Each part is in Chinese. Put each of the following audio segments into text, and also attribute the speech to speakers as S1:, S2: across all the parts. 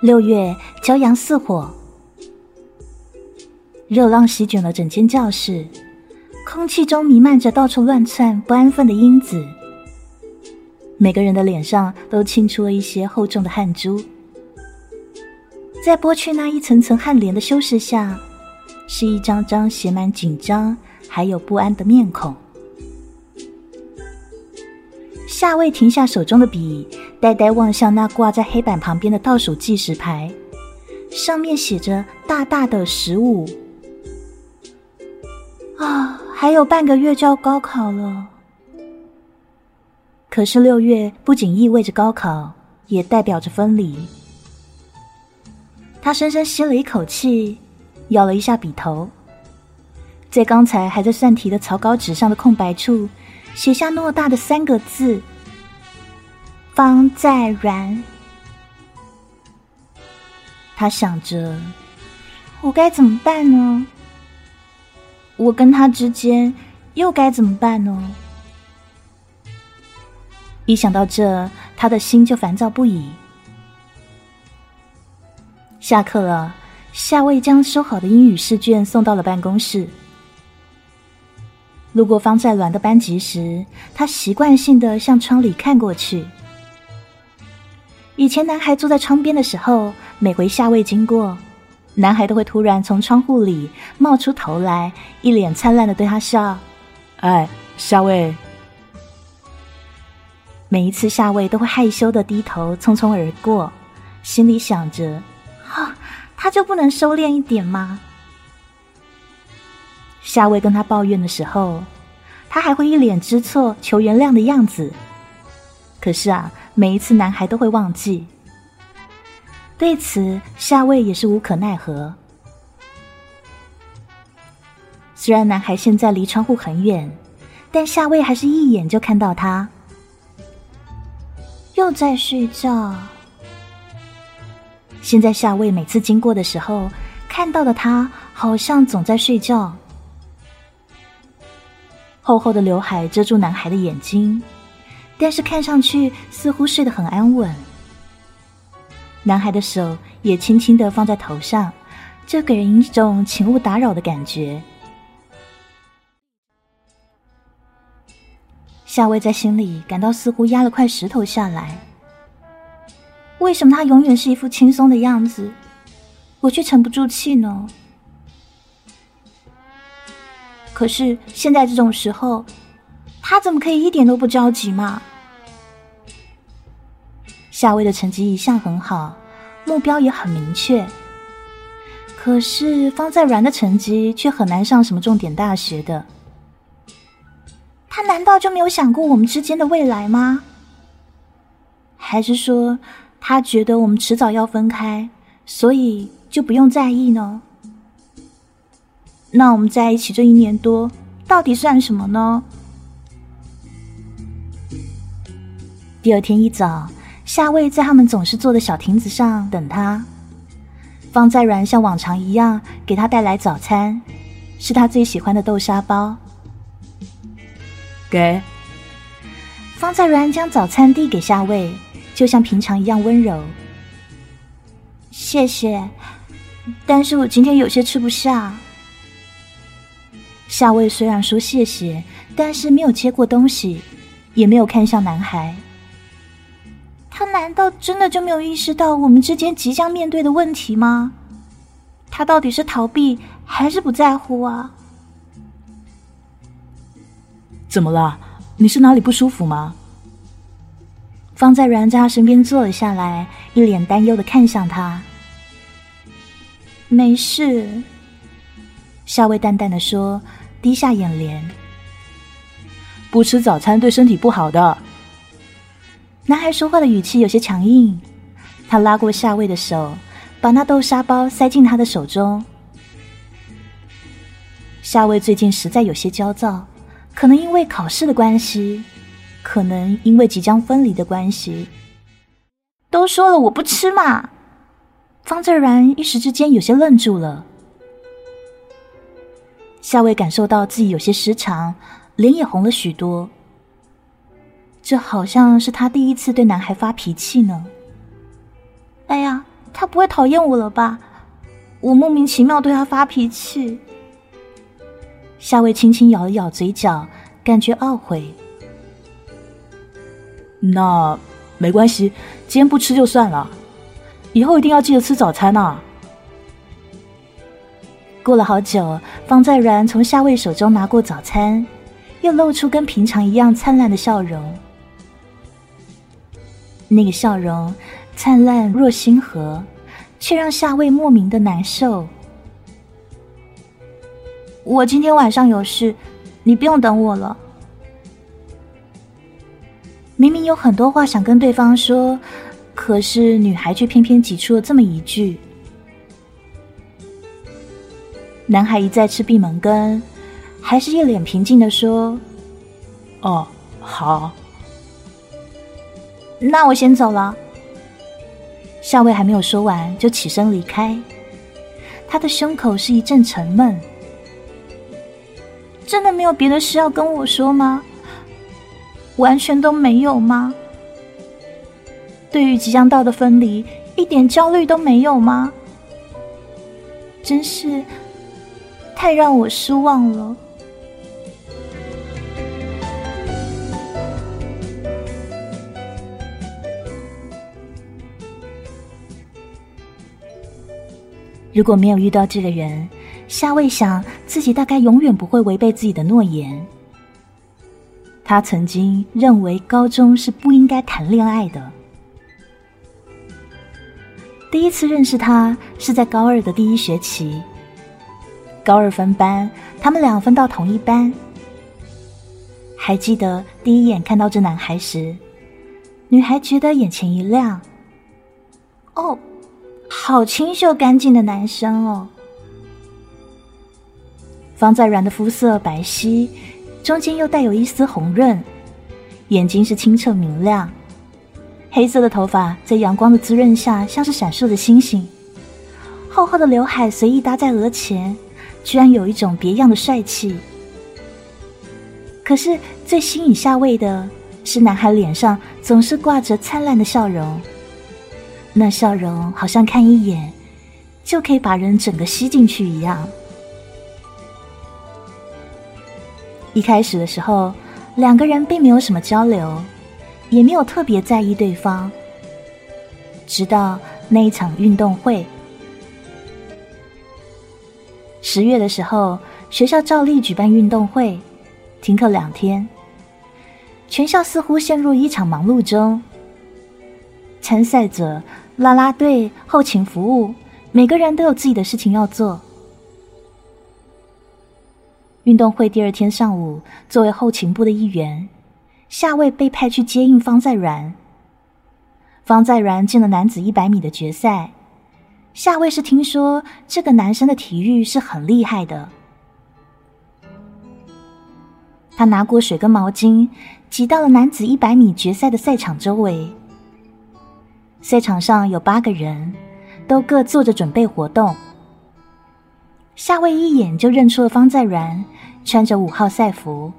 S1: 六月，骄阳似火，热浪席卷了整间教室，空气中弥漫着到处乱窜、不安分的因子。每个人的脸上都沁出了一些厚重的汗珠，在剥去那一层层汗帘的修饰下，是一张张写满紧张还有不安的面孔。夏未停下手中的笔，呆呆望向那挂在黑板旁边的倒数计时牌，上面写着大大的十五。啊，还有半个月就要高考了。可是六月不仅意味着高考，也代表着分离。他深深吸了一口气，咬了一下笔头，在刚才还在算题的草稿纸上的空白处。写下偌大的三个字：“方在然。”他想着：“我该怎么办呢？我跟他之间又该怎么办呢？”一想到这，他的心就烦躁不已。下课了，夏未将收好的英语试卷送到了办公室。路过方在鸾的班级时，他习惯性的向窗里看过去。以前男孩坐在窗边的时候，每回夏卫经过，男孩都会突然从窗户里冒出头来，一脸灿烂的对他笑：“
S2: 哎，夏卫。”
S1: 每一次夏卫都会害羞的低头匆匆而过，心里想着：“哈，他就不能收敛一点吗？”夏薇跟他抱怨的时候，他还会一脸知错求原谅的样子。可是啊，每一次男孩都会忘记。对此，夏薇也是无可奈何。虽然男孩现在离窗户很远，但夏薇还是一眼就看到他又在睡觉。现在夏薇每次经过的时候，看到的他好像总在睡觉。厚厚的刘海遮住男孩的眼睛，但是看上去似乎睡得很安稳。男孩的手也轻轻的放在头上，这给人一种请勿打扰的感觉。夏薇在心里感到似乎压了块石头下来。为什么他永远是一副轻松的样子，我却沉不住气呢？可是现在这种时候，他怎么可以一点都不着急嘛？夏薇的成绩一向很好，目标也很明确。可是方在软的成绩却很难上什么重点大学的。他难道就没有想过我们之间的未来吗？还是说他觉得我们迟早要分开，所以就不用在意呢？那我们在一起这一年多，到底算什么呢？第二天一早，夏卫在他们总是坐的小亭子上等他。方在然像往常一样给他带来早餐，是他最喜欢的豆沙包。
S2: 给
S1: 方在然将早餐递给夏卫，就像平常一样温柔。谢谢，但是我今天有些吃不下。夏薇虽然说谢谢，但是没有接过东西，也没有看向男孩。他难道真的就没有意识到我们之间即将面对的问题吗？他到底是逃避还是不在乎啊？
S2: 怎么了？你是哪里不舒服吗？
S1: 方在然在他身边坐了下来，一脸担忧的看向他。没事。夏薇淡淡的说。低下眼帘，
S2: 不吃早餐对身体不好的。
S1: 男孩说话的语气有些强硬，他拉过夏薇的手，把那豆沙包塞进他的手中。夏薇最近实在有些焦躁，可能因为考试的关系，可能因为即将分离的关系。都说了我不吃嘛！方自然一时之间有些愣住了。夏薇感受到自己有些失常，脸也红了许多。这好像是他第一次对男孩发脾气呢。哎呀，他不会讨厌我了吧？我莫名其妙对他发脾气。夏薇轻轻咬了咬嘴角，感觉懊悔。
S2: 那没关系，今天不吃就算了，以后一定要记得吃早餐啊。
S1: 过了好久，方在然从夏薇手中拿过早餐，又露出跟平常一样灿烂的笑容。那个笑容灿烂若星河，却让夏薇莫名的难受。我今天晚上有事，你不用等我了。明明有很多话想跟对方说，可是女孩却偏偏挤出了这么一句。男孩一再吃闭门羹，还是一脸平静的说：“
S2: 哦，好。”
S1: 那我先走了。夏薇还没有说完，就起身离开。他的胸口是一阵沉闷。真的没有别的事要跟我说吗？完全都没有吗？对于即将到的分离，一点焦虑都没有吗？真是。太让我失望了。如果没有遇到这个人，夏未想自己大概永远不会违背自己的诺言。他曾经认为高中是不应该谈恋爱的。第一次认识他是在高二的第一学期。高二分班，他们俩分到同一班。还记得第一眼看到这男孩时，女孩觉得眼前一亮。哦，好清秀干净的男生哦。方在软的肤色白皙，中间又带有一丝红润，眼睛是清澈明亮，黑色的头发在阳光的滋润下像是闪烁的星星。厚厚的刘海随意搭在额前。居然有一种别样的帅气。可是最吸引夏薇的是，男孩脸上总是挂着灿烂的笑容，那笑容好像看一眼就可以把人整个吸进去一样。一开始的时候，两个人并没有什么交流，也没有特别在意对方，直到那一场运动会。十月的时候，学校照例举办运动会，停课两天。全校似乎陷入一场忙碌中。参赛者、啦啦队、后勤服务，每个人都有自己的事情要做。运动会第二天上午，作为后勤部的一员，夏卫被派去接应方在然。方在然进了男子一百米的决赛。夏卫是听说这个男生的体育是很厉害的，他拿过水跟毛巾，挤到了男子一百米决赛的赛场周围。赛场上有八个人，都各做着准备活动。夏卫一眼就认出了方在然，穿着五号赛服。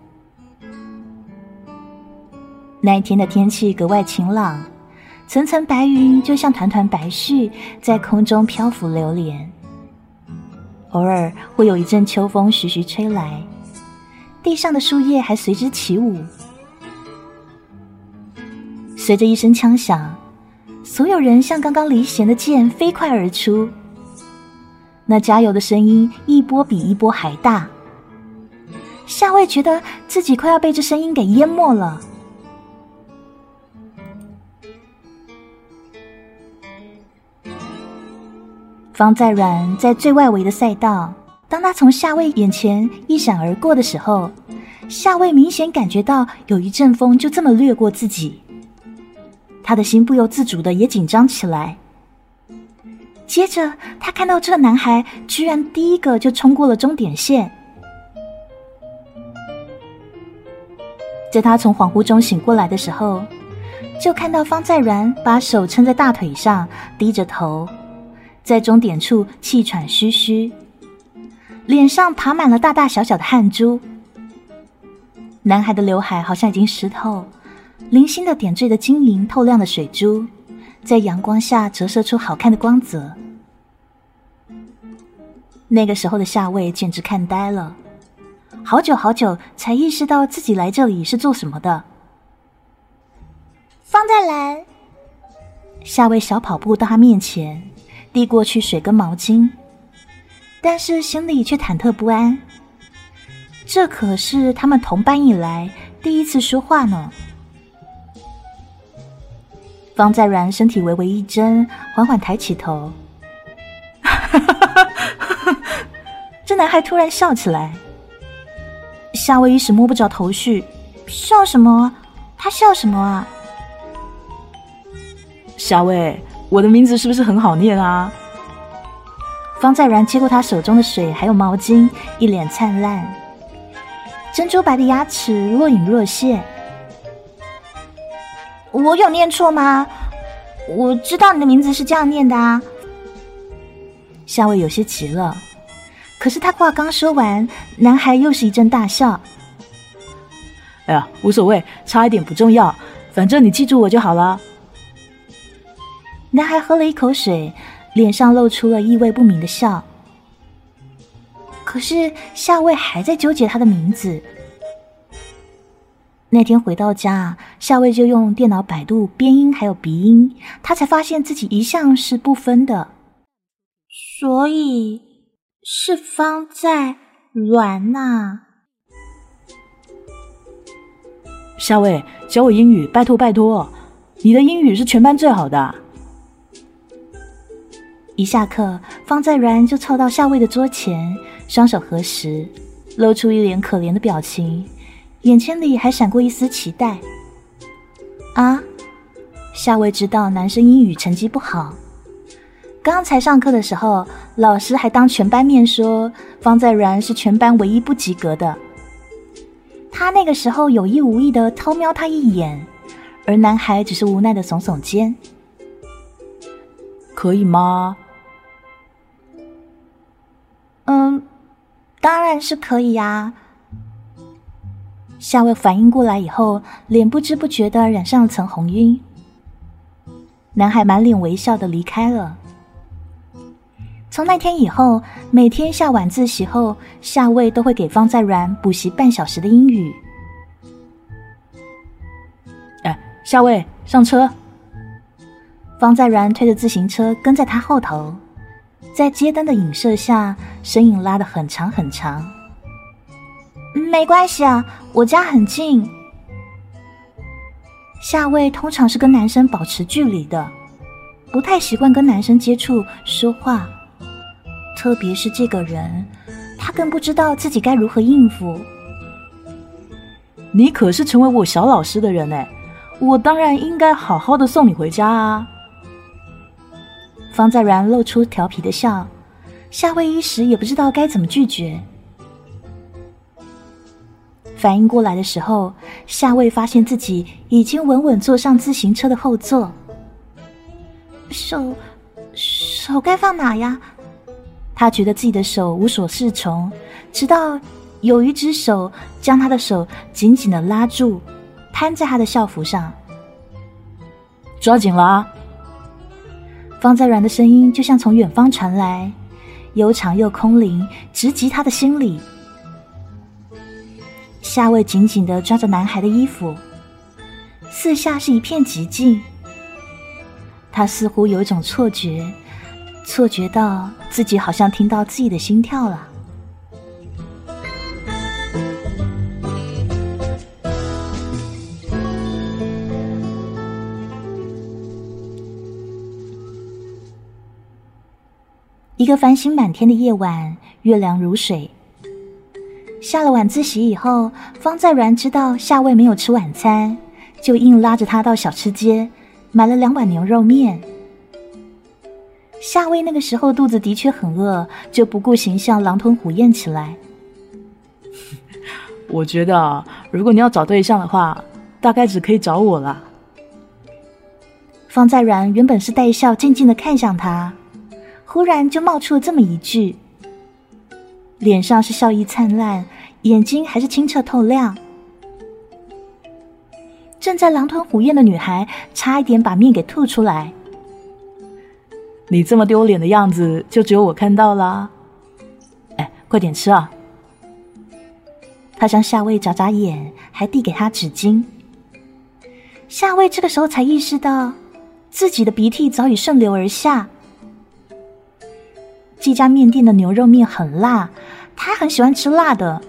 S1: 那一天的天气格外晴朗。层层白云就像团团白絮，在空中漂浮流连。偶尔会有一阵秋风徐徐吹来，地上的树叶还随之起舞。随着一声枪响，所有人像刚刚离弦的箭飞快而出。那加油的声音一波比一波还大，夏卫觉得自己快要被这声音给淹没了。方在软在最外围的赛道，当他从夏卫眼前一闪而过的时候，夏威明显感觉到有一阵风就这么掠过自己，他的心不由自主的也紧张起来。接着，他看到这个男孩居然第一个就冲过了终点线，在他从恍惚中醒过来的时候，就看到方在软把手撑在大腿上，低着头。在终点处气喘吁吁，脸上爬满了大大小小的汗珠。男孩的刘海好像已经湿透，零星的点缀着晶莹透亮的水珠，在阳光下折射出好看的光泽。那个时候的夏薇简直看呆了，好久好久才意识到自己来这里是做什么的。
S3: 方在兰，
S1: 夏薇小跑步到他面前，递过去水跟毛巾，但是心里却忐忑不安。这可是他们同班以来第一次说话呢。方在然身体微微一震，缓缓抬起头。这男孩突然笑起来，夏威一时摸不着头绪，笑什么？他笑什么啊？
S2: 夏薇，我的名字是不是很好念啊？
S1: 方在然接过他手中的水，还有毛巾，一脸灿烂，珍珠白的牙齿若隐若现。我有念错吗？我知道你的名字是这样念的啊。夏薇有些急了，可是他话刚说完，男孩又是一阵大笑。
S2: 哎呀，无所谓，差一点不重要，反正你记住我就好了。
S1: 男孩喝了一口水，脸上露出了意味不明的笑。可是夏薇还在纠结他的名字。那天回到家，夏薇就用电脑百度边音还有鼻音，他才发现自己一向是不分的，所以是方在软呐。
S2: 夏薇，教我英语，拜托拜托，你的英语是全班最好的。
S1: 一下课，方在然就凑到夏薇的桌前，双手合十，露出一脸可怜的表情，眼睛里还闪过一丝期待。啊，夏薇知道男生英语成绩不好，刚才上课的时候，老师还当全班面说方在然是全班唯一不及格的。他那个时候有意无意的偷瞄他一眼，而男孩只是无奈的耸耸肩。
S2: 可以吗？
S1: 嗯，当然是可以呀。夏薇反应过来以后，脸不知不觉的染上了层红晕。男孩满脸微笑的离开了。从那天以后，每天下晚自习后，夏薇都会给方在然补习半小时的英语。
S2: 哎，夏薇，上车。
S1: 方在然推着自行车跟在他后头。在街灯的影射下，身影拉得很长很长。没关系啊，我家很近。夏薇通常是跟男生保持距离的，不太习惯跟男生接触说话，特别是这个人，他更不知道自己该如何应付。
S2: 你可是成为我小老师的人哎，我当然应该好好的送你回家啊。
S1: 方在然露出调皮的笑，夏薇一时也不知道该怎么拒绝。反应过来的时候，夏薇发现自己已经稳稳坐上自行车的后座。手，手该放哪呀？他觉得自己的手无所适从，直到有一只手将他的手紧紧的拉住，摊在他的校服上。
S2: 抓紧了啊！
S1: 方在然的声音就像从远方传来，悠长又空灵，直击他的心里。夏未紧紧的抓着男孩的衣服，四下是一片寂静。他似乎有一种错觉，错觉到自己好像听到自己的心跳了。一个繁星满天的夜晚，月亮如水。下了晚自习以后，方在然知道夏薇没有吃晚餐，就硬拉着他到小吃街买了两碗牛肉面。夏薇那个时候肚子的确很饿，就不顾形象狼吞虎咽起来。
S2: 我觉得，如果你要找对象的话，大概只可以找我了。
S1: 方在然原本是带笑，静静的看向他。忽然就冒出了这么一句，脸上是笑意灿烂，眼睛还是清澈透亮。正在狼吞虎咽的女孩差一点把面给吐出来，
S2: 你这么丢脸的样子，就只有我看到啦。哎，快点吃啊！
S1: 他向夏威眨眨眼，还递给他纸巾。夏威这个时候才意识到，自己的鼻涕早已顺流而下。这家面店的牛肉面很辣，他很喜欢吃辣的，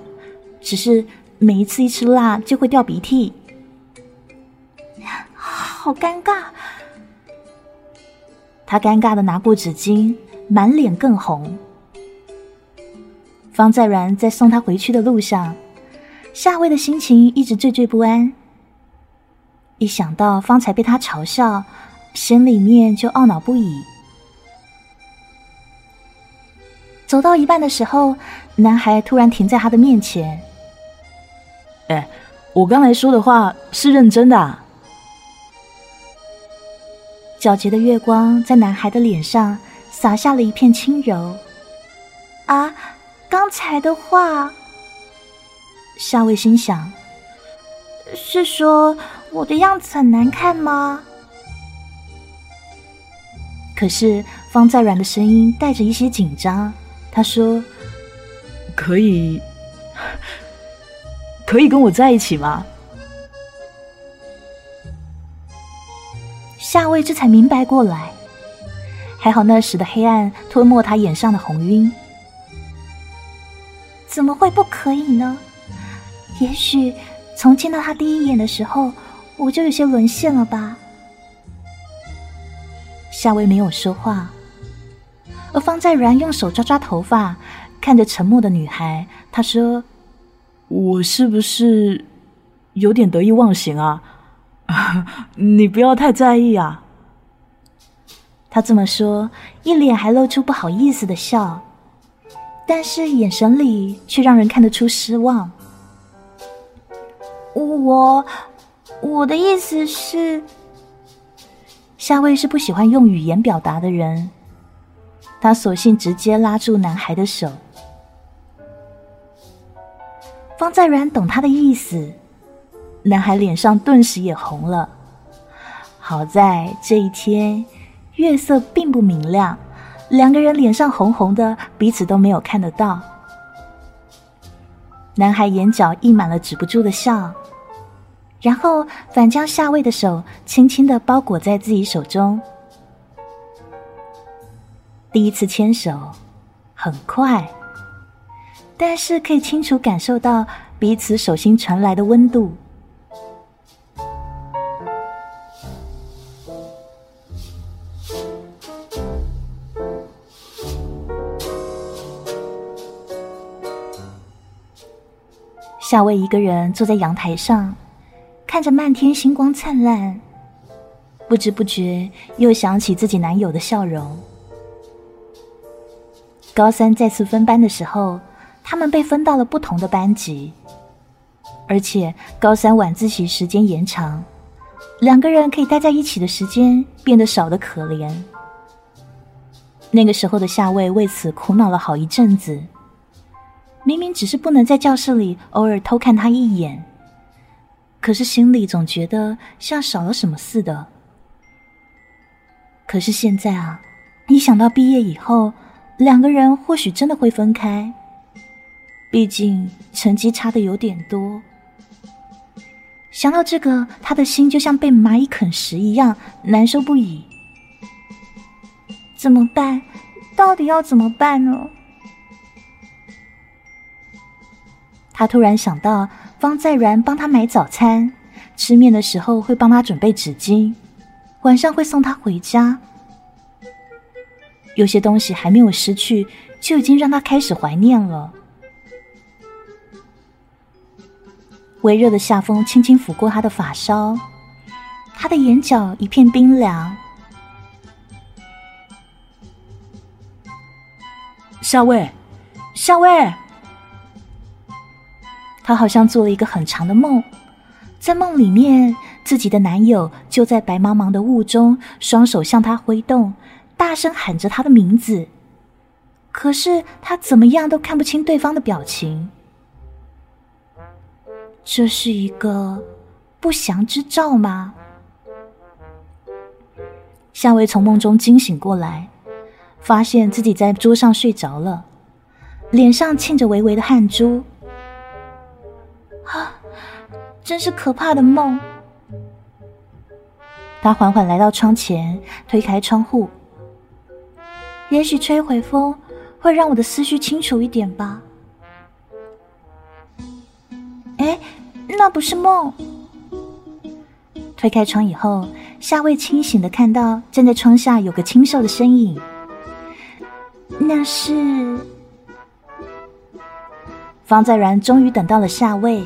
S1: 只是每一次一吃辣就会掉鼻涕，好尴尬。他尴尬的拿过纸巾，满脸更红。方在然在送他回去的路上，夏薇的心情一直惴惴不安。一想到方才被他嘲笑，心里面就懊恼不已。走到一半的时候，男孩突然停在他的面前。
S2: “哎，我刚才说的话是认真的。”
S1: 皎洁的月光在男孩的脸上洒下了一片轻柔。啊，刚才的话，夏薇心想。是说我的样子很难看吗？可是方在软的声音带着一些紧张，他说：“
S2: 可以，可以跟我在一起吗？”
S1: 夏薇这才明白过来，还好那时的黑暗吞没他眼上的红晕。怎么会不可以呢？也许……从见到他第一眼的时候，我就有些沦陷了吧。夏薇没有说话，而方在然用手抓抓头发，看着沉默的女孩，他说：“
S2: 我是不是有点得意忘形啊？你不要太在意啊。”
S1: 他这么说，一脸还露出不好意思的笑，但是眼神里却让人看得出失望。我我的意思是，夏薇是不喜欢用语言表达的人，他索性直接拉住男孩的手。方在然懂他的意思，男孩脸上顿时也红了。好在这一天月色并不明亮，两个人脸上红红的，彼此都没有看得到。男孩眼角溢满了止不住的笑。然后反将夏薇的手轻轻的包裹在自己手中。第一次牵手很快，但是可以清楚感受到彼此手心传来的温度。夏薇一个人坐在阳台上。看着漫天星光灿烂，不知不觉又想起自己男友的笑容。高三再次分班的时候，他们被分到了不同的班级，而且高三晚自习时间延长，两个人可以待在一起的时间变得少得可怜。那个时候的夏薇为此苦恼了好一阵子，明明只是不能在教室里偶尔偷看他一眼。可是心里总觉得像少了什么似的。可是现在啊，一想到毕业以后两个人或许真的会分开，毕竟成绩差的有点多。想到这个，他的心就像被蚂蚁啃食一样难受不已。怎么办？到底要怎么办呢？他突然想到。方在然帮他买早餐，吃面的时候会帮他准备纸巾，晚上会送他回家。有些东西还没有失去，就已经让他开始怀念了。微热的夏风轻轻拂过他的发梢，他的眼角一片冰凉。
S2: 夏薇，夏薇。
S1: 她好像做了一个很长的梦，在梦里面，自己的男友就在白茫茫的雾中，双手向她挥动，大声喊着他的名字。可是他怎么样都看不清对方的表情，这是一个不祥之兆吗？夏薇从梦中惊醒过来，发现自己在桌上睡着了，脸上沁着微微的汗珠。啊，真是可怕的梦！他缓缓来到窗前，推开窗户。也许吹会风，会让我的思绪清楚一点吧。哎，那不是梦。推开窗以后，夏薇清醒的看到站在窗下有个清瘦的身影。那是方在然，终于等到了夏薇，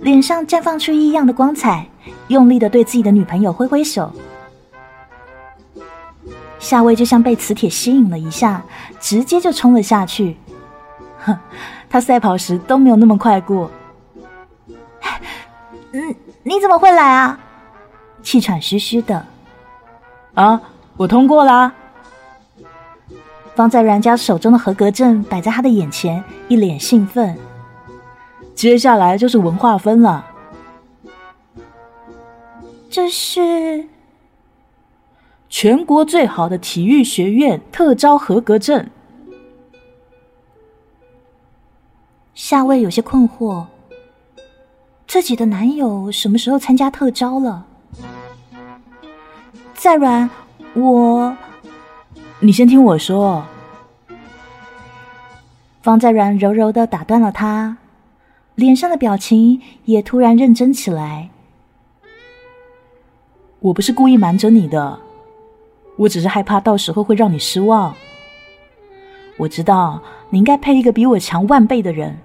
S1: 脸上绽放出异样的光彩，用力的对自己的女朋友挥挥手。夏薇就像被磁铁吸引了一下，直接就冲了下去。哼，他赛跑时都没有那么快过。嗯，你怎么会来啊？气喘吁吁的。
S2: 啊，我通过啦。
S1: 放在阮家手中的合格证摆在他的眼前，一脸兴奋。
S2: 接下来就是文化分了。
S1: 这是
S2: 全国最好的体育学院特招合格证。
S1: 夏薇有些困惑，自己的男友什么时候参加特招了？再软，我。
S2: 你先听我说。
S1: 方在软柔柔的打断了他，脸上的表情也突然认真起来。
S2: 我不是故意瞒着你的，我只是害怕到时候会让你失望。我知道你应该配一个比我强万倍的人，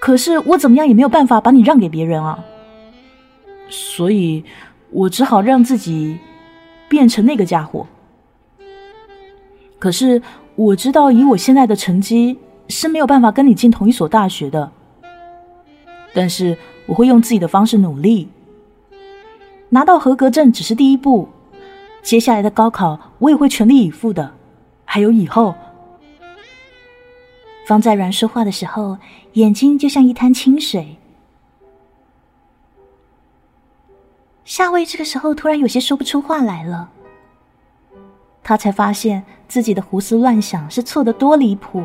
S2: 可是我怎么样也没有办法把你让给别人啊。所以我只好让自己变成那个家伙。可是我知道，以我现在的成绩是没有办法跟你进同一所大学的。但是我会用自己的方式努力，拿到合格证只是第一步，接下来的高考我也会全力以赴的。还有以后，
S1: 方在然说话的时候，眼睛就像一滩清水。夏薇这个时候突然有些说不出话来了。他才发现自己的胡思乱想是错的多离谱。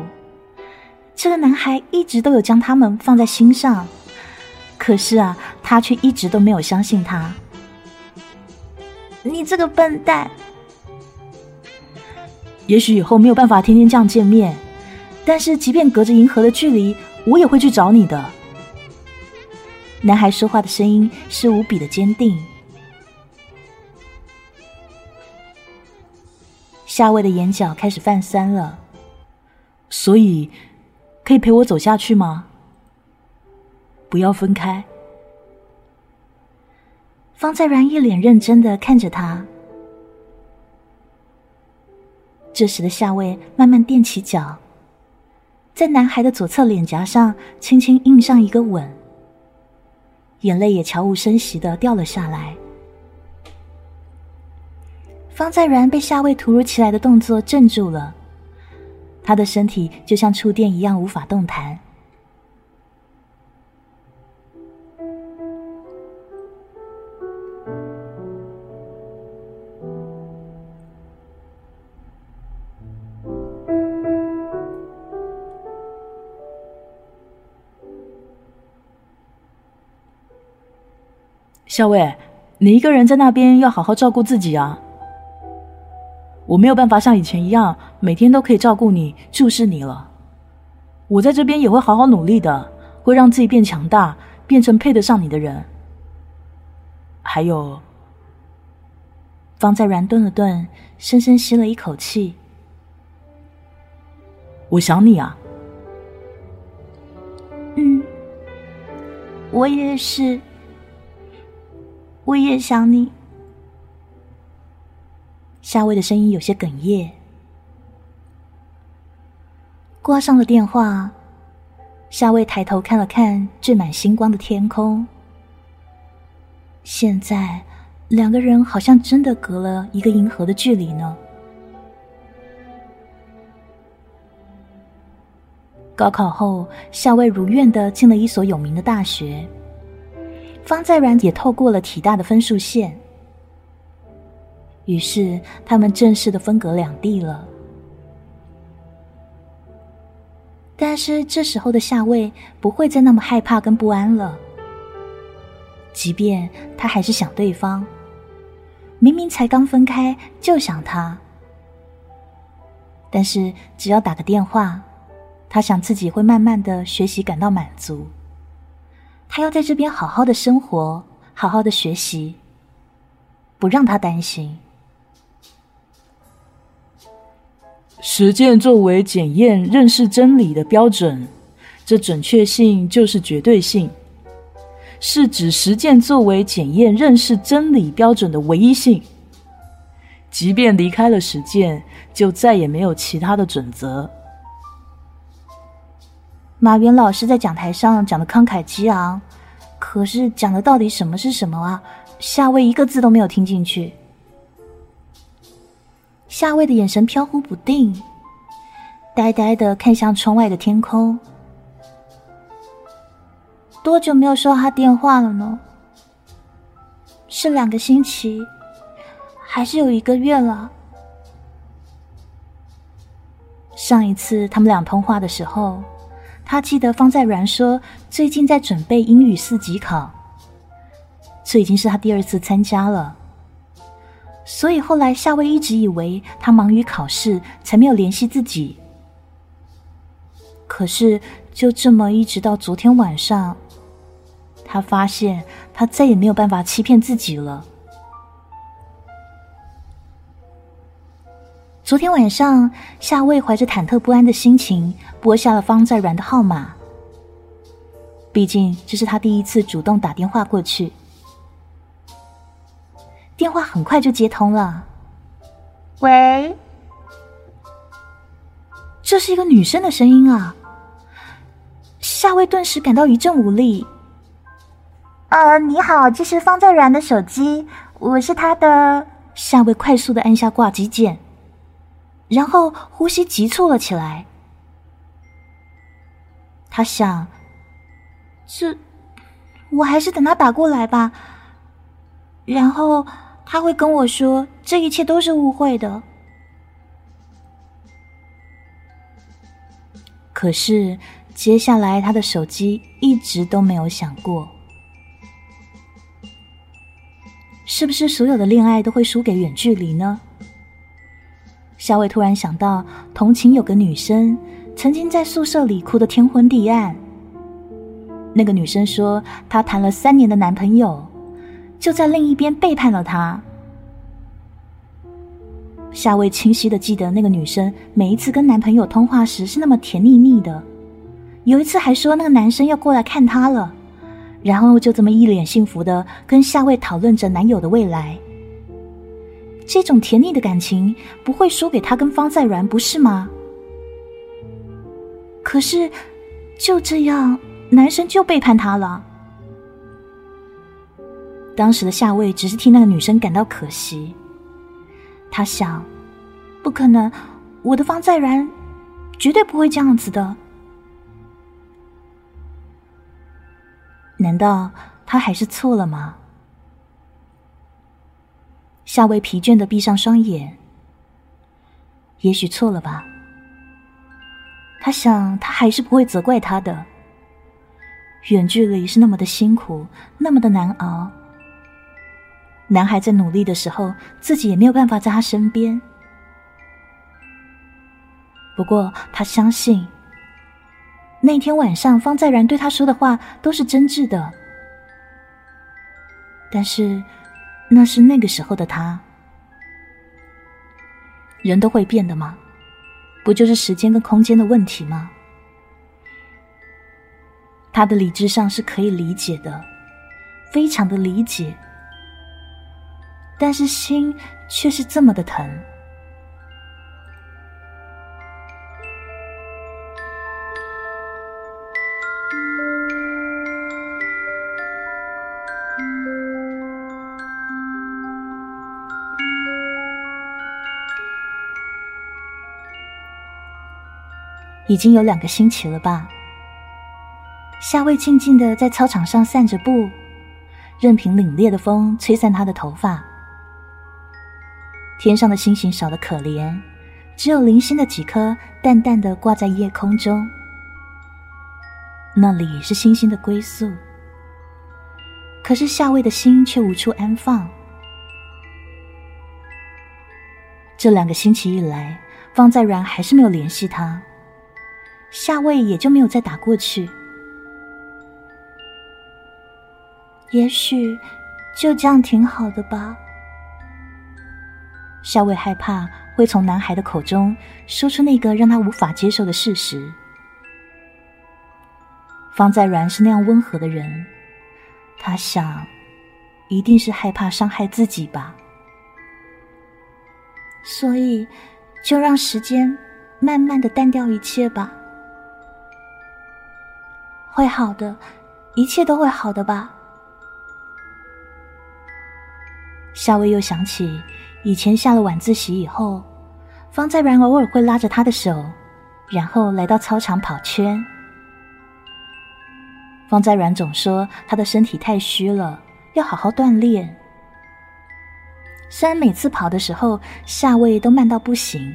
S1: 这个男孩一直都有将他们放在心上，可是啊，他却一直都没有相信他。你这个笨蛋！
S2: 也许以后没有办法天天这样见面，但是即便隔着银河的距离，我也会去找你的。
S1: 男孩说话的声音是无比的坚定。夏薇的眼角开始泛酸了，
S2: 所以可以陪我走下去吗？不要分开。
S1: 方在然一脸认真的看着他。这时的夏薇慢慢踮起脚，在男孩的左侧脸颊上轻轻印上一个吻，眼泪也悄无声息的掉了下来。方在然被夏薇突如其来的动作镇住了，他的身体就像触电一样无法动弹。
S2: 夏薇，你一个人在那边要好好照顾自己啊。我没有办法像以前一样每天都可以照顾你、注视你了。我在这边也会好好努力的，会让自己变强大，变成配得上你的人。还有，
S1: 方在然顿了顿，深深吸了一口气。
S2: 我想你啊。
S1: 嗯，我也是，我也想你。夏薇的声音有些哽咽。挂上了电话，夏薇抬头看了看缀满星光的天空。现在两个人好像真的隔了一个银河的距离呢。高考后，夏薇如愿的进了一所有名的大学。方在然也透过了体大的分数线。于是他们正式的分隔两地了。但是这时候的夏薇不会再那么害怕跟不安了。即便他还是想对方，明明才刚分开就想他。但是只要打个电话，他想自己会慢慢的学习感到满足。他要在这边好好的生活，好好的学习，不让他担心。
S2: 实践作为检验认识真理的标准，这准确性就是绝对性，是指实践作为检验认识真理标准的唯一性。即便离开了实践，就再也没有其他的准则。
S1: 马原老师在讲台上讲的慷慨激昂，可是讲的到底什么是什么啊？夏薇一个字都没有听进去。夏薇的眼神飘忽不定，呆呆的看向窗外的天空。多久没有收到他电话了呢？是两个星期，还是有一个月了？上一次他们俩通话的时候，他记得方在然说最近在准备英语四级考，这已经是他第二次参加了。所以后来夏威一直以为他忙于考试，才没有联系自己。可是就这么一直到昨天晚上，他发现他再也没有办法欺骗自己了。昨天晚上，夏薇怀着忐忑不安的心情拨下了方在然的号码。毕竟这是他第一次主动打电话过去。电话很快就接通了。
S3: 喂，
S1: 这是一个女生的声音啊！夏薇顿时感到一阵无力。
S3: 呃，你好，这是方在然的手机，我是他的。
S1: 夏薇快速的按下挂机键，然后呼吸急促了起来。他想，这，我还是等他打过来吧。然后。他会跟我说，这一切都是误会的。可是接下来，他的手机一直都没有响过。是不是所有的恋爱都会输给远距离呢？夏薇突然想到，同寝有个女生曾经在宿舍里哭得天昏地暗。那个女生说，她谈了三年的男朋友。就在另一边背叛了他。夏薇清晰的记得，那个女生每一次跟男朋友通话时是那么甜腻腻的，有一次还说那个男生要过来看她了，然后就这么一脸幸福的跟夏薇讨论着男友的未来。这种甜腻的感情不会输给他跟方在然，不是吗？可是就这样，男生就背叛她了。当时的夏薇只是替那个女生感到可惜。他想，不可能，我的方在然绝对不会这样子的。难道他还是错了吗？夏薇疲倦的闭上双眼。也许错了吧。他想，他还是不会责怪他的。远距离是那么的辛苦，那么的难熬。男孩在努力的时候，自己也没有办法在他身边。不过他相信，那天晚上方在然对他说的话都是真挚的。但是，那是那个时候的他。人都会变的吗？不就是时间跟空间的问题吗？他的理智上是可以理解的，非常的理解。但是心却是这么的疼，已经有两个星期了吧？夏薇静静的在操场上散着步，任凭凛冽的风吹散她的头发。天上的星星少得可怜，只有零星的几颗淡淡的挂在夜空中。那里是星星的归宿。可是夏薇的心却无处安放。这两个星期以来，方在然还是没有联系他，夏薇也就没有再打过去。也许就这样挺好的吧。夏薇害怕会从男孩的口中说出那个让他无法接受的事实。方在然是那样温和的人。他想，一定是害怕伤害自己吧，所以就让时间慢慢的淡掉一切吧，会好的，一切都会好的吧。夏薇又想起以前下了晚自习以后，方在然偶尔会拉着他的手，然后来到操场跑圈。方在软总说他的身体太虚了，要好好锻炼。虽然每次跑的时候夏薇都慢到不行，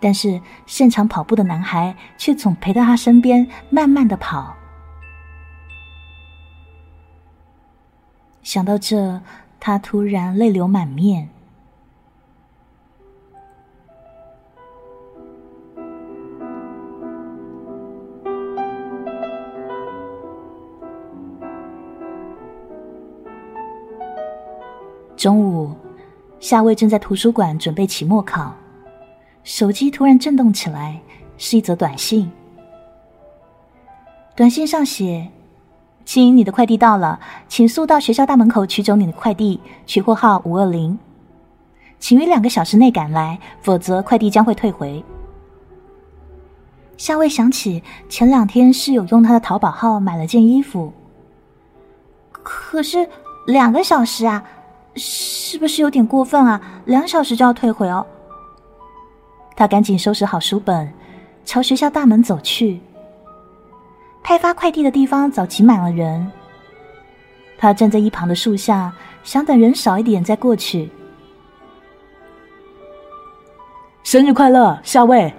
S1: 但是擅长跑步的男孩却总陪在他身边慢慢的跑。想到这，他突然泪流满面。中午，夏薇正在图书馆准备期末考，手机突然震动起来，是一则短信。短信上写：“亲，你的快递到了，请速到学校大门口取走你的快递，取货号五二零，请于两个小时内赶来，否则快递将会退回。”夏薇想起前两天室友用他的淘宝号买了件衣服，可是两个小时啊。是不是有点过分啊？两小时就要退回哦。他赶紧收拾好书本，朝学校大门走去。派发快递的地方早挤满了人。他站在一旁的树下，想等人少一点再过去。
S2: 生日快乐，夏薇！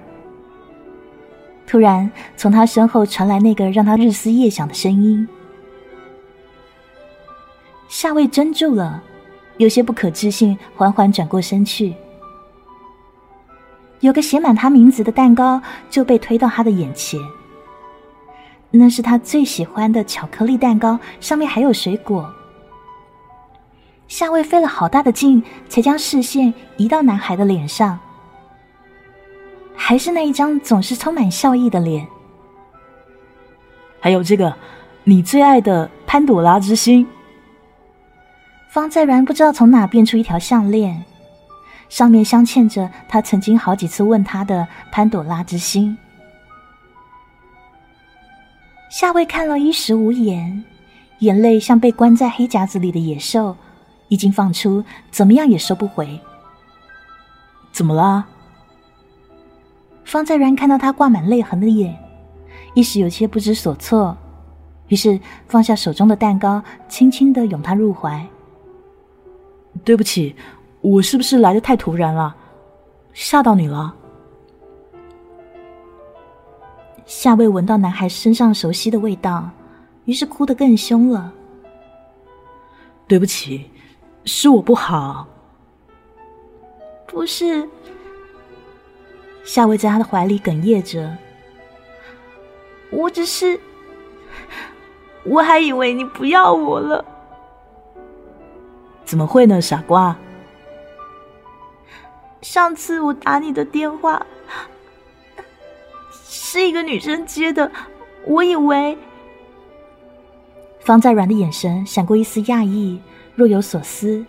S1: 突然从他身后传来那个让他日思夜想的声音。夏薇怔住了。有些不可置信，缓缓转过身去。有个写满他名字的蛋糕就被推到他的眼前。那是他最喜欢的巧克力蛋糕，上面还有水果。夏薇费了好大的劲，才将视线移到男孩的脸上，还是那一张总是充满笑意的脸。
S2: 还有这个，你最爱的潘朵拉之心。
S1: 方在然不知道从哪变出一条项链，上面镶嵌着他曾经好几次问他的潘朵拉之心。夏薇看了一时无言，眼泪像被关在黑夹子里的野兽，已经放出，怎么样也收不回。
S2: 怎么了？
S1: 方在然看到他挂满泪痕的眼，一时有些不知所措，于是放下手中的蛋糕，轻轻的拥他入怀。
S2: 对不起，我是不是来的太突然了，吓到你了？
S1: 夏薇闻到男孩身上熟悉的味道，于是哭得更凶了。
S2: 对不起，是我不好。
S1: 不是。夏薇在他的怀里哽咽着，我只是，我还以为你不要我了。
S2: 怎么会呢，傻瓜！
S1: 上次我打你的电话，是一个女生接的，我以为……方在软的眼神闪过一丝讶异，若有所思。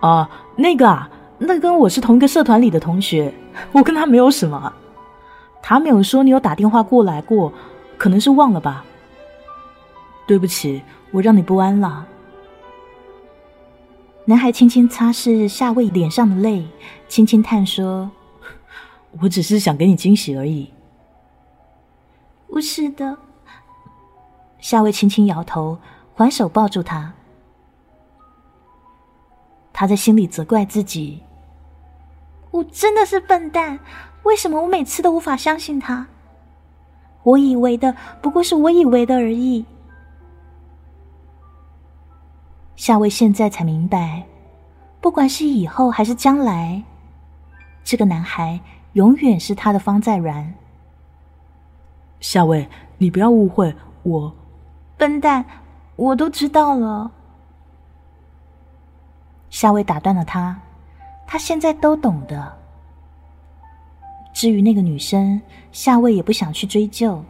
S2: 啊，那个啊，那跟我是同一个社团里的同学，我跟他没有什么。他没有说你有打电话过来过，可能是忘了吧。对不起，我让你不安了。
S1: 男孩轻轻擦拭夏薇脸上的泪，轻轻叹说：“
S2: 我只是想给你惊喜而已。”“
S1: 不是的。”夏薇轻轻摇头，还手抱住他。他在心里责怪自己：“我真的是笨蛋，为什么我每次都无法相信他？我以为的不过是我以为的而已。夏薇现在才明白，不管是以后还是将来，这个男孩永远是他的方在然。
S2: 夏薇，你不要误会我。
S1: 笨蛋，我都知道了。夏薇打断了他，他现在都懂的。至于那个女生，夏薇也不想去追究。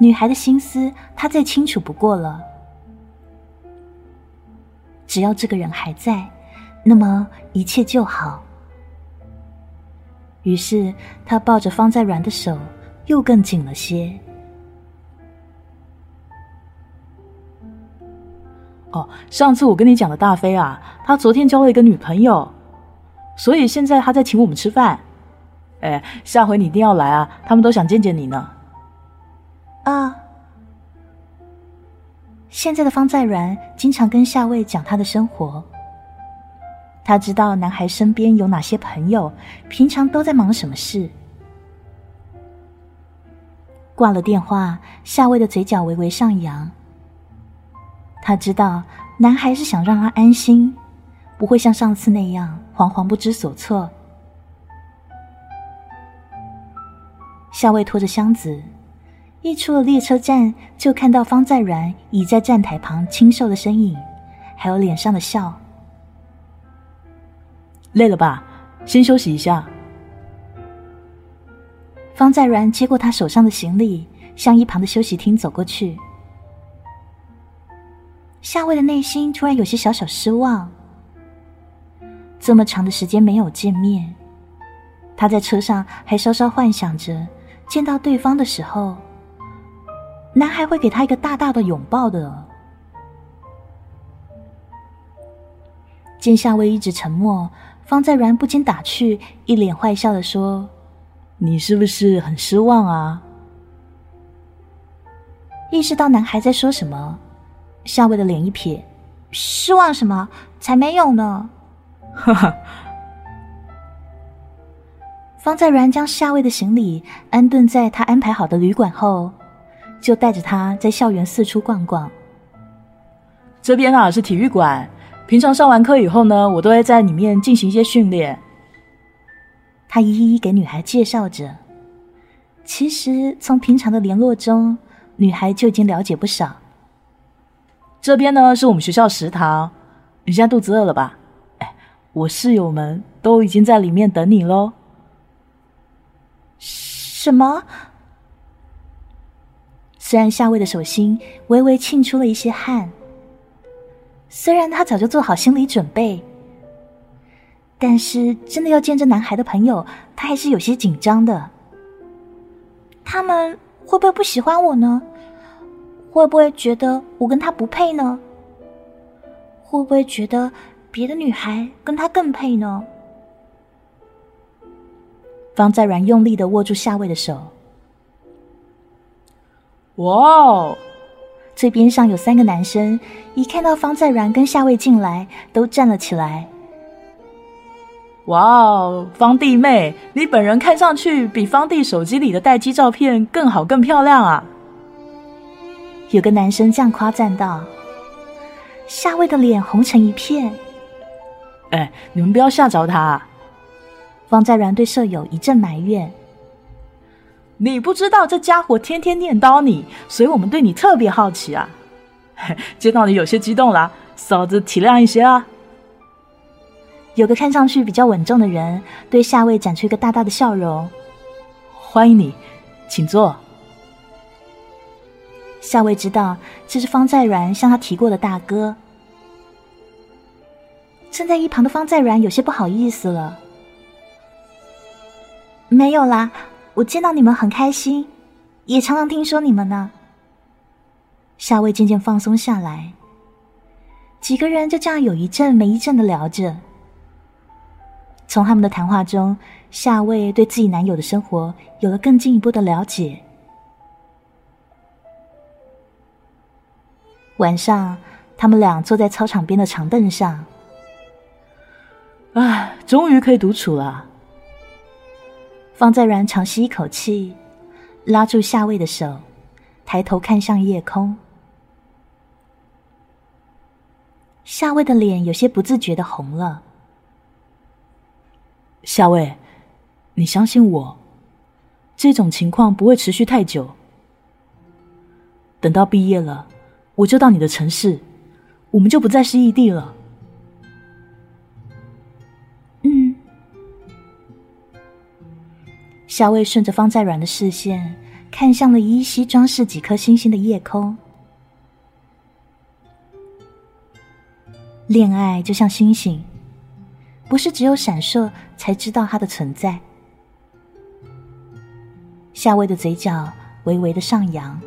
S1: 女孩的心思，他再清楚不过了。只要这个人还在，那么一切就好。于是他抱着方在软的手又更紧了些。
S2: 哦，上次我跟你讲的大飞啊，他昨天交了一个女朋友，所以现在他在请我们吃饭。哎，下回你一定要来啊！他们都想见见你呢。
S1: 啊。现在的方在然经常跟夏薇讲他的生活。他知道男孩身边有哪些朋友，平常都在忙什么事。挂了电话，夏薇的嘴角微微上扬。他知道男孩是想让他安心，不会像上次那样惶惶不知所措。夏薇拖着箱子。一出了列车站，就看到方在然倚在站台旁清瘦的身影，还有脸上的笑。
S2: 累了吧？先休息一下。
S1: 方在然接过他手上的行李，向一旁的休息厅走过去。夏薇的内心突然有些小小失望。这么长的时间没有见面，他在车上还稍稍幻想着见到对方的时候。男孩会给他一个大大的拥抱的。见夏薇一直沉默，方在然不禁打趣，一脸坏笑的说：“
S2: 你是不是很失望啊？”
S1: 意识到男孩在说什么，夏薇的脸一撇：“失望什么？才没有呢！”哈哈。方在然将夏薇的行李安顿在他安排好的旅馆后。就带着他在校园四处逛逛。
S2: 这边啊是体育馆，平常上完课以后呢，我都会在里面进行一些训练。
S1: 他一一给女孩介绍着。其实从平常的联络中，女孩就已经了解不少。
S2: 这边呢是我们学校食堂，你现在肚子饿了吧？哎，我室友们都已经在里面等你喽。
S1: 什么？虽然夏薇的手心微微沁出了一些汗，虽然他早就做好心理准备，但是真的要见这男孩的朋友，他还是有些紧张的。他们会不会不喜欢我呢？会不会觉得我跟他不配呢？会不会觉得别的女孩跟他更配呢？方在软用力的握住夏薇的手。
S2: 哇哦！
S1: 最边上有三个男生，一看到方在然跟夏薇进来，都站了起来。
S2: 哇哦，方弟妹，你本人看上去比方弟手机里的待机照片更好、更漂亮啊！
S1: 有个男生这样夸赞道。夏薇的脸红成一片。
S2: 哎，你们不要吓着他！
S1: 方在然对舍友一阵埋怨。
S2: 你不知道这家伙天天念叨你，所以我们对你特别好奇啊！见到你有些激动了，嫂子体谅一些啊。
S1: 有个看上去比较稳重的人对夏薇展出一个大大的笑容，
S2: 欢迎你，请坐。
S1: 夏薇知道这是方在然向他提过的大哥。站在一旁的方在然有些不好意思了，没有啦。我见到你们很开心，也常常听说你们呢。夏薇渐渐放松下来，几个人就这样有一阵没一阵的聊着。从他们的谈话中，夏薇对自己男友的生活有了更进一步的了解。晚上，他们俩坐在操场边的长凳上，
S2: 唉，终于可以独处了。
S1: 方在然长吸一口气，拉住夏薇的手，抬头看向夜空。夏薇的脸有些不自觉的红了。
S2: 夏薇，你相信我，这种情况不会持续太久。等到毕业了，我就到你的城市，我们就不再是异地了。
S1: 夏薇顺着方在软的视线，看向了依稀装饰几颗星星的夜空。恋爱就像星星，不是只有闪烁才知道它的存在。夏薇的嘴角微微的上扬。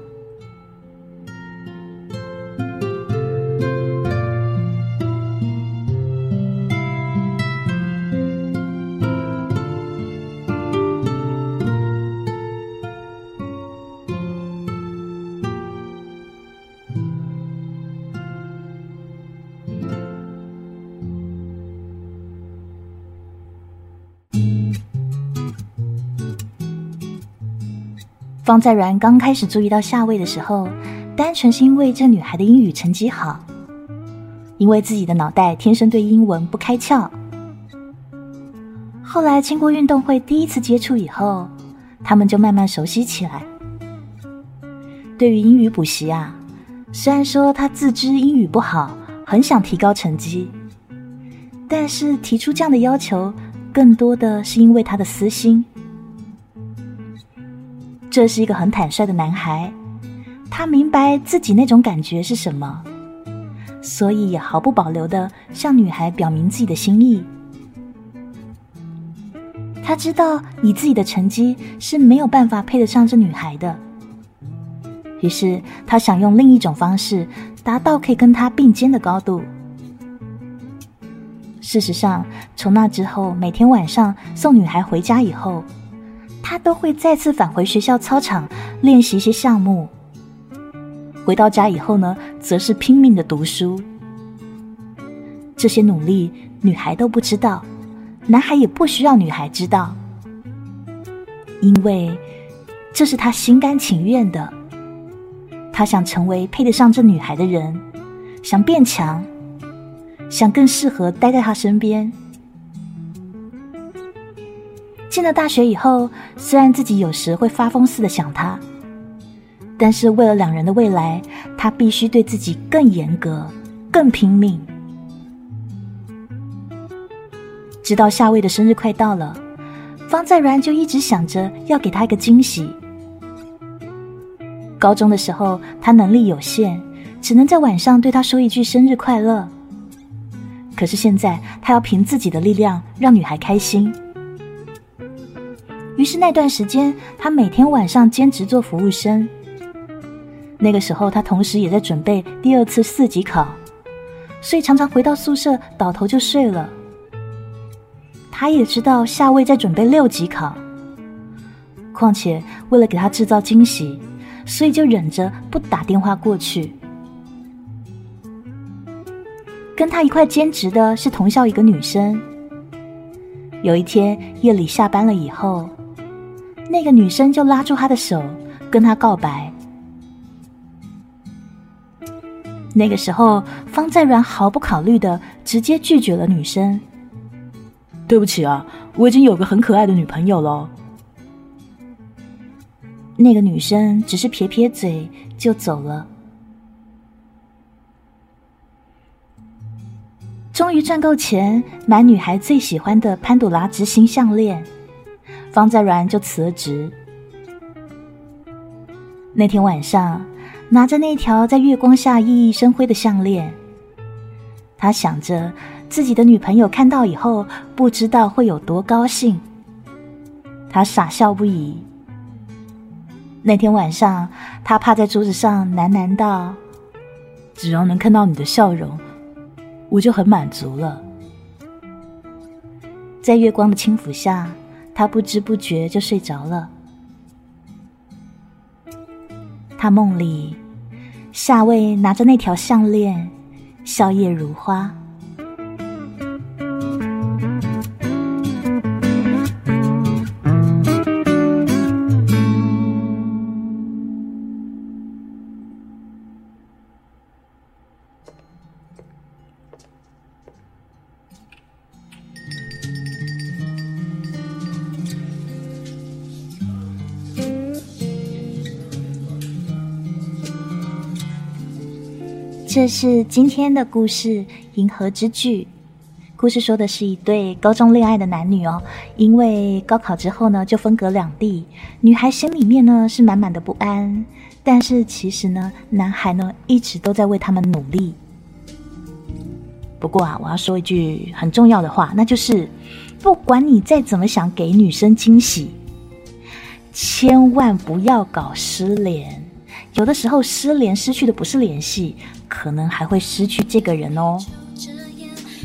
S1: 方在然刚开始注意到夏薇的时候，单纯是因为这女孩的英语成绩好，因为自己的脑袋天生对英文不开窍。后来经过运动会第一次接触以后，他们就慢慢熟悉起来。对于英语补习啊，虽然说他自知英语不好，很想提高成绩，但是提出这样的要求，更多的是因为他的私心。这是一个很坦率的男孩，他明白自己那种感觉是什么，所以也毫不保留的向女孩表明自己的心意。他知道以自己的成绩是没有办法配得上这女孩的，于是他想用另一种方式达到可以跟她并肩的高度。事实上，从那之后，每天晚上送女孩回家以后。他都会再次返回学校操场练习一些项目。回到家以后呢，则是拼命的读书。这些努力，女孩都不知道，男孩也不需要女孩知道，因为这是他心甘情愿的。他想成为配得上这女孩的人，想变强，想更适合待在她身边。进了大学以后，虽然自己有时会发疯似的想他，但是为了两人的未来，他必须对自己更严格、更拼命。直到夏薇的生日快到了，方在然就一直想着要给他一个惊喜。高中的时候，他能力有限，只能在晚上对他说一句生日快乐。可是现在，他要凭自己的力量让女孩开心。于是那段时间，他每天晚上兼职做服务生。那个时候，他同时也在准备第二次四级考，所以常常回到宿舍倒头就睡了。他也知道夏薇在准备六级考，况且为了给他制造惊喜，所以就忍着不打电话过去。跟他一块兼职的是同校一个女生。有一天夜里下班了以后。那个女生就拉住他的手，跟他告白。那个时候，方在软毫不考虑的直接拒绝了女生。
S2: 对不起啊，我已经有个很可爱的女朋友了。
S1: 那个女生只是撇撇嘴就走了。终于赚够钱买女孩最喜欢的潘朵拉之心项链。方在软就辞了职。那天晚上，拿着那条在月光下熠熠生辉的项链，他想着自己的女朋友看到以后不知道会有多高兴。他傻笑不已。那天晚上，他趴在桌子上喃喃道：“
S2: 只要能看到你的笑容，我就很满足了。”
S1: 在月光的轻抚下。他不知不觉就睡着了。他梦里，夏薇拿着那条项链，笑靥如花。这是今天的故事《银河之剧》。故事说的是一对高中恋爱的男女哦，因为高考之后呢，就分隔两地。女孩心里面呢是满满的不安，但是其实呢，男孩呢一直都在为他们努力。不过啊，我要说一句很重要的话，那就是，不管你再怎么想给女生惊喜，千万不要搞失联。有的时候失联失去的不是联系，可能还会失去这个人哦。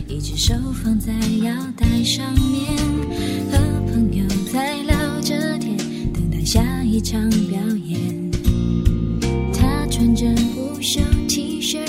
S1: 一只手放在腰带上面，和朋友在聊着天，等待下一场表演。他穿着无袖 T 恤，